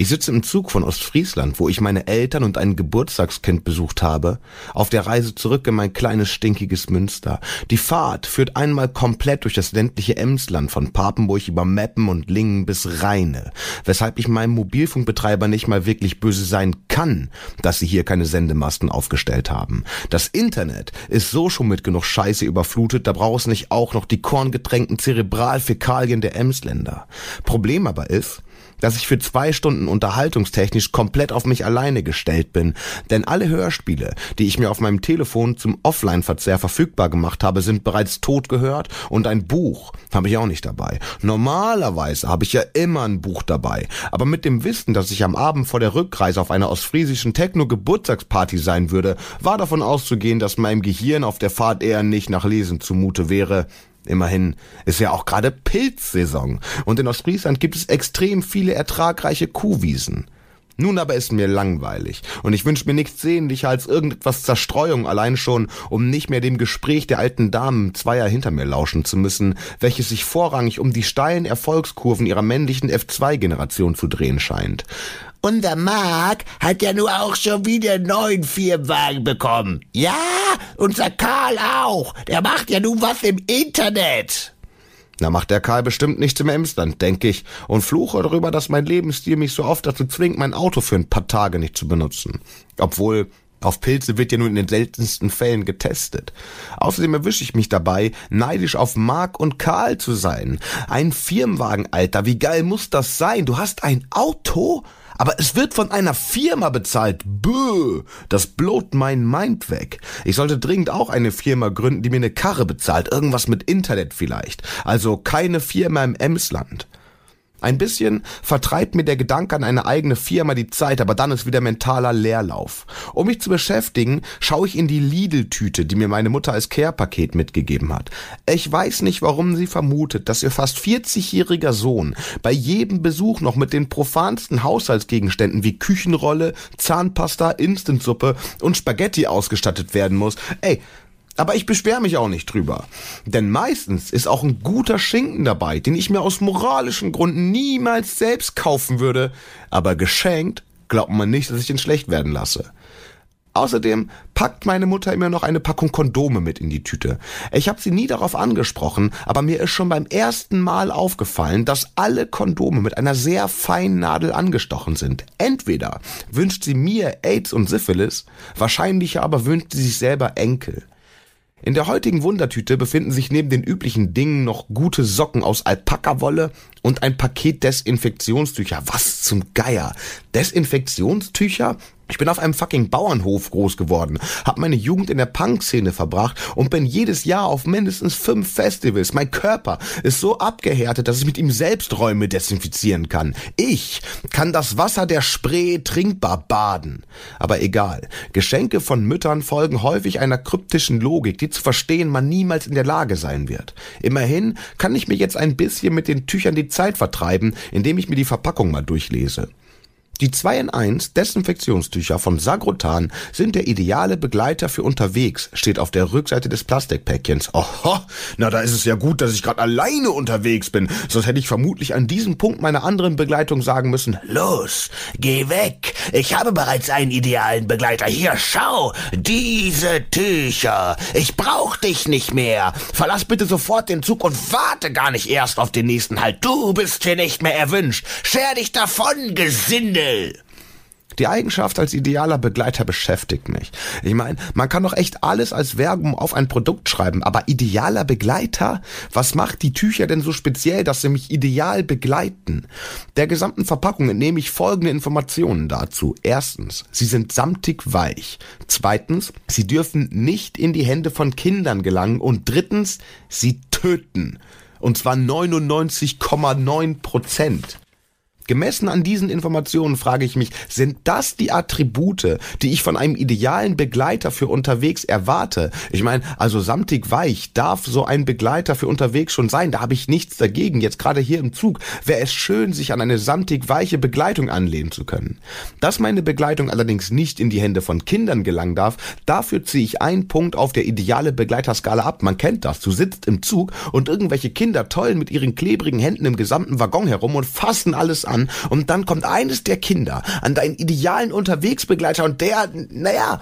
Ich sitze im Zug von Ostfriesland, wo ich meine Eltern und ein Geburtstagskind besucht habe, auf der Reise zurück in mein kleines stinkiges Münster. Die Fahrt führt einmal komplett durch das ländliche Emsland von Papenburg über Meppen und Lingen bis Rheine, weshalb ich meinem Mobilfunkbetreiber nicht mal wirklich böse sein kann, dass sie hier keine Sendemasten aufgestellt haben. Das Internet ist so schon mit genug Scheiße überflutet, da braucht es nicht auch noch die korngetränkten Zerebralfäkalien der Emsländer. Problem aber ist, dass ich für zwei Stunden unterhaltungstechnisch komplett auf mich alleine gestellt bin. Denn alle Hörspiele, die ich mir auf meinem Telefon zum Offline-Verzehr verfügbar gemacht habe, sind bereits tot gehört und ein Buch habe ich auch nicht dabei. Normalerweise habe ich ja immer ein Buch dabei, aber mit dem Wissen, dass ich am Abend vor der Rückreise auf einer ostfriesischen Techno-Geburtstagsparty sein würde, war davon auszugehen, dass meinem Gehirn auf der Fahrt eher nicht nach Lesen zumute wäre. Immerhin ist ja auch gerade Pilzsaison und in Ostfriesland gibt es extrem viele ertragreiche Kuhwiesen. Nun aber ist mir langweilig und ich wünsche mir nichts sehnlicher als irgendetwas Zerstreuung allein schon, um nicht mehr dem Gespräch der alten Damen zweier hinter mir lauschen zu müssen, welches sich vorrangig um die steilen Erfolgskurven ihrer männlichen F2-Generation zu drehen scheint. Unser Mark hat ja nur auch schon wieder einen neuen Firmenwagen bekommen. Ja, unser Karl auch. Der macht ja nun was im Internet. Na, macht der Karl bestimmt nichts im Emsland, denke ich, und fluche darüber, dass mein Lebensstil mich so oft dazu zwingt, mein Auto für ein paar Tage nicht zu benutzen. Obwohl, auf Pilze wird ja nur in den seltensten Fällen getestet. Außerdem erwische ich mich dabei, neidisch auf Mark und Karl zu sein. Ein Firmenwagen, Alter, wie geil muss das sein? Du hast ein Auto? Aber es wird von einer Firma bezahlt. Böh, das blowt mein Mind weg. Ich sollte dringend auch eine Firma gründen, die mir eine Karre bezahlt. Irgendwas mit Internet vielleicht. Also keine Firma im Emsland. Ein bisschen vertreibt mir der Gedanke an eine eigene Firma die Zeit, aber dann ist wieder mentaler Leerlauf. Um mich zu beschäftigen, schaue ich in die Lidl-Tüte, die mir meine Mutter als Care-Paket mitgegeben hat. Ich weiß nicht, warum sie vermutet, dass ihr fast 40-jähriger Sohn bei jedem Besuch noch mit den profansten Haushaltsgegenständen wie Küchenrolle, Zahnpasta, Instantsuppe und Spaghetti ausgestattet werden muss. Ey, aber ich beschwere mich auch nicht drüber. Denn meistens ist auch ein guter Schinken dabei, den ich mir aus moralischen Gründen niemals selbst kaufen würde. Aber geschenkt glaubt man nicht, dass ich ihn schlecht werden lasse. Außerdem packt meine Mutter immer noch eine Packung Kondome mit in die Tüte. Ich habe sie nie darauf angesprochen, aber mir ist schon beim ersten Mal aufgefallen, dass alle Kondome mit einer sehr feinen Nadel angestochen sind. Entweder wünscht sie mir AIDS und Syphilis, wahrscheinlicher aber wünscht sie sich selber Enkel. In der heutigen Wundertüte befinden sich neben den üblichen Dingen noch gute Socken aus Alpakawolle und ein Paket Desinfektionstücher. Was zum Geier? Desinfektionstücher? Ich bin auf einem fucking Bauernhof groß geworden, hab meine Jugend in der Punk-Szene verbracht und bin jedes Jahr auf mindestens fünf Festivals. Mein Körper ist so abgehärtet, dass ich mit ihm selbst Räume desinfizieren kann. Ich kann das Wasser der Spree trinkbar baden. Aber egal, Geschenke von Müttern folgen häufig einer kryptischen Logik, die zu verstehen man niemals in der Lage sein wird. Immerhin kann ich mir jetzt ein bisschen mit den Tüchern die Zeit vertreiben, indem ich mir die Verpackung mal durchlese. Die 2 in 1 Desinfektionstücher von Sagrotan sind der ideale Begleiter für unterwegs, steht auf der Rückseite des Plastikpäckchens. Oho, na da ist es ja gut, dass ich gerade alleine unterwegs bin, sonst hätte ich vermutlich an diesem Punkt meiner anderen Begleitung sagen müssen, los, geh weg, ich habe bereits einen idealen Begleiter. Hier, schau, diese Tücher, ich brauch dich nicht mehr. Verlass bitte sofort den Zug und warte gar nicht erst auf den nächsten Halt. Du bist hier nicht mehr erwünscht. Scher dich davon, Gesindel will. Die Eigenschaft als idealer Begleiter beschäftigt mich. Ich meine, man kann doch echt alles als Werbung auf ein Produkt schreiben, aber idealer Begleiter? Was macht die Tücher denn so speziell, dass sie mich ideal begleiten? Der gesamten Verpackung entnehme ich folgende Informationen dazu. Erstens, sie sind samtig weich. Zweitens, sie dürfen nicht in die Hände von Kindern gelangen. Und drittens, sie töten. Und zwar 99,9 Prozent. Gemessen an diesen Informationen frage ich mich, sind das die Attribute, die ich von einem idealen Begleiter für unterwegs erwarte? Ich meine, also samtig weich darf so ein Begleiter für unterwegs schon sein, da habe ich nichts dagegen. Jetzt gerade hier im Zug wäre es schön, sich an eine samtig weiche Begleitung anlehnen zu können. Dass meine Begleitung allerdings nicht in die Hände von Kindern gelangen darf, dafür ziehe ich einen Punkt auf der ideale Begleiterskala ab. Man kennt das. Du sitzt im Zug und irgendwelche Kinder tollen mit ihren klebrigen Händen im gesamten Waggon herum und fassen alles an und dann kommt eines der Kinder an deinen idealen Unterwegsbegleiter und der, naja,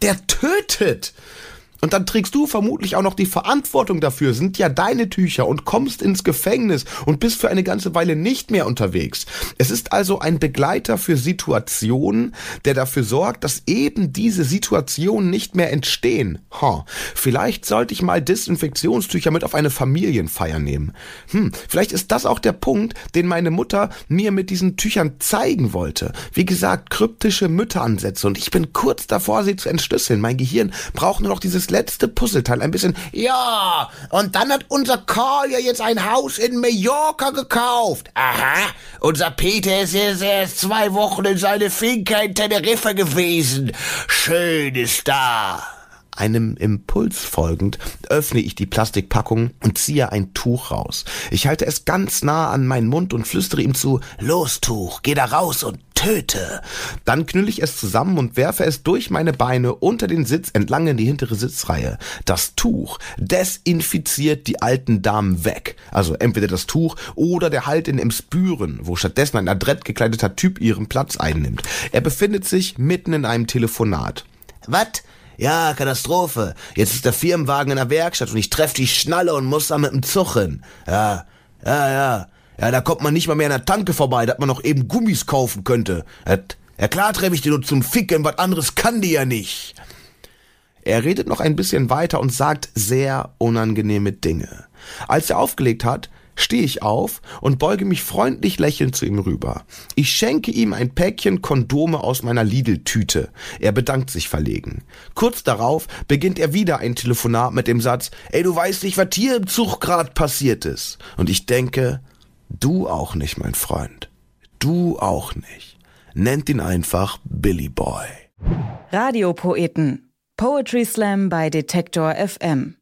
der tötet. Und dann trägst du vermutlich auch noch die Verantwortung dafür, sind ja deine Tücher und kommst ins Gefängnis und bist für eine ganze Weile nicht mehr unterwegs. Es ist also ein Begleiter für Situationen, der dafür sorgt, dass eben diese Situationen nicht mehr entstehen. Ha, vielleicht sollte ich mal Desinfektionstücher mit auf eine Familienfeier nehmen. Hm, vielleicht ist das auch der Punkt, den meine Mutter mir mit diesen Tüchern zeigen wollte. Wie gesagt, kryptische Mütteransätze und ich bin kurz davor, sie zu entschlüsseln. Mein Gehirn braucht nur noch dieses letzte Puzzleteil ein bisschen. Ja, und dann hat unser Karl ja jetzt ein Haus in Mallorca gekauft. Aha, unser Peter ist jetzt erst zwei Wochen in seine Finca in Teneriffa gewesen. Schön ist da. Einem Impuls folgend öffne ich die Plastikpackung und ziehe ein Tuch raus. Ich halte es ganz nah an meinen Mund und flüstere ihm zu, Los, Tuch, geh da raus und töte. Dann knülle ich es zusammen und werfe es durch meine Beine unter den Sitz entlang in die hintere Sitzreihe. Das Tuch desinfiziert die alten Damen weg. Also entweder das Tuch oder der Halt in Emsbüren, wo stattdessen ein adrett gekleideter Typ ihren Platz einnimmt. Er befindet sich mitten in einem Telefonat. Was? Ja, Katastrophe. Jetzt ist der Firmenwagen in der Werkstatt und ich treffe die Schnalle und muss da mit dem Zug hin. Ja, ja, ja. Ja, da kommt man nicht mal mehr an der Tanke vorbei, dass man noch eben Gummis kaufen könnte. Ja klar treffe ich die nur zum Ficken, was anderes kann die ja nicht. Er redet noch ein bisschen weiter und sagt sehr unangenehme Dinge. Als er aufgelegt hat, stehe ich auf und beuge mich freundlich lächelnd zu ihm rüber. Ich schenke ihm ein Päckchen Kondome aus meiner Lidl-Tüte. Er bedankt sich verlegen. Kurz darauf beginnt er wieder ein Telefonat mit dem Satz, ey, du weißt nicht, was hier im Zug grad passiert ist. Und ich denke, du auch nicht, mein Freund. Du auch nicht. Nennt ihn einfach Billy Boy. Radiopoeten. Poetry Slam bei Detektor FM.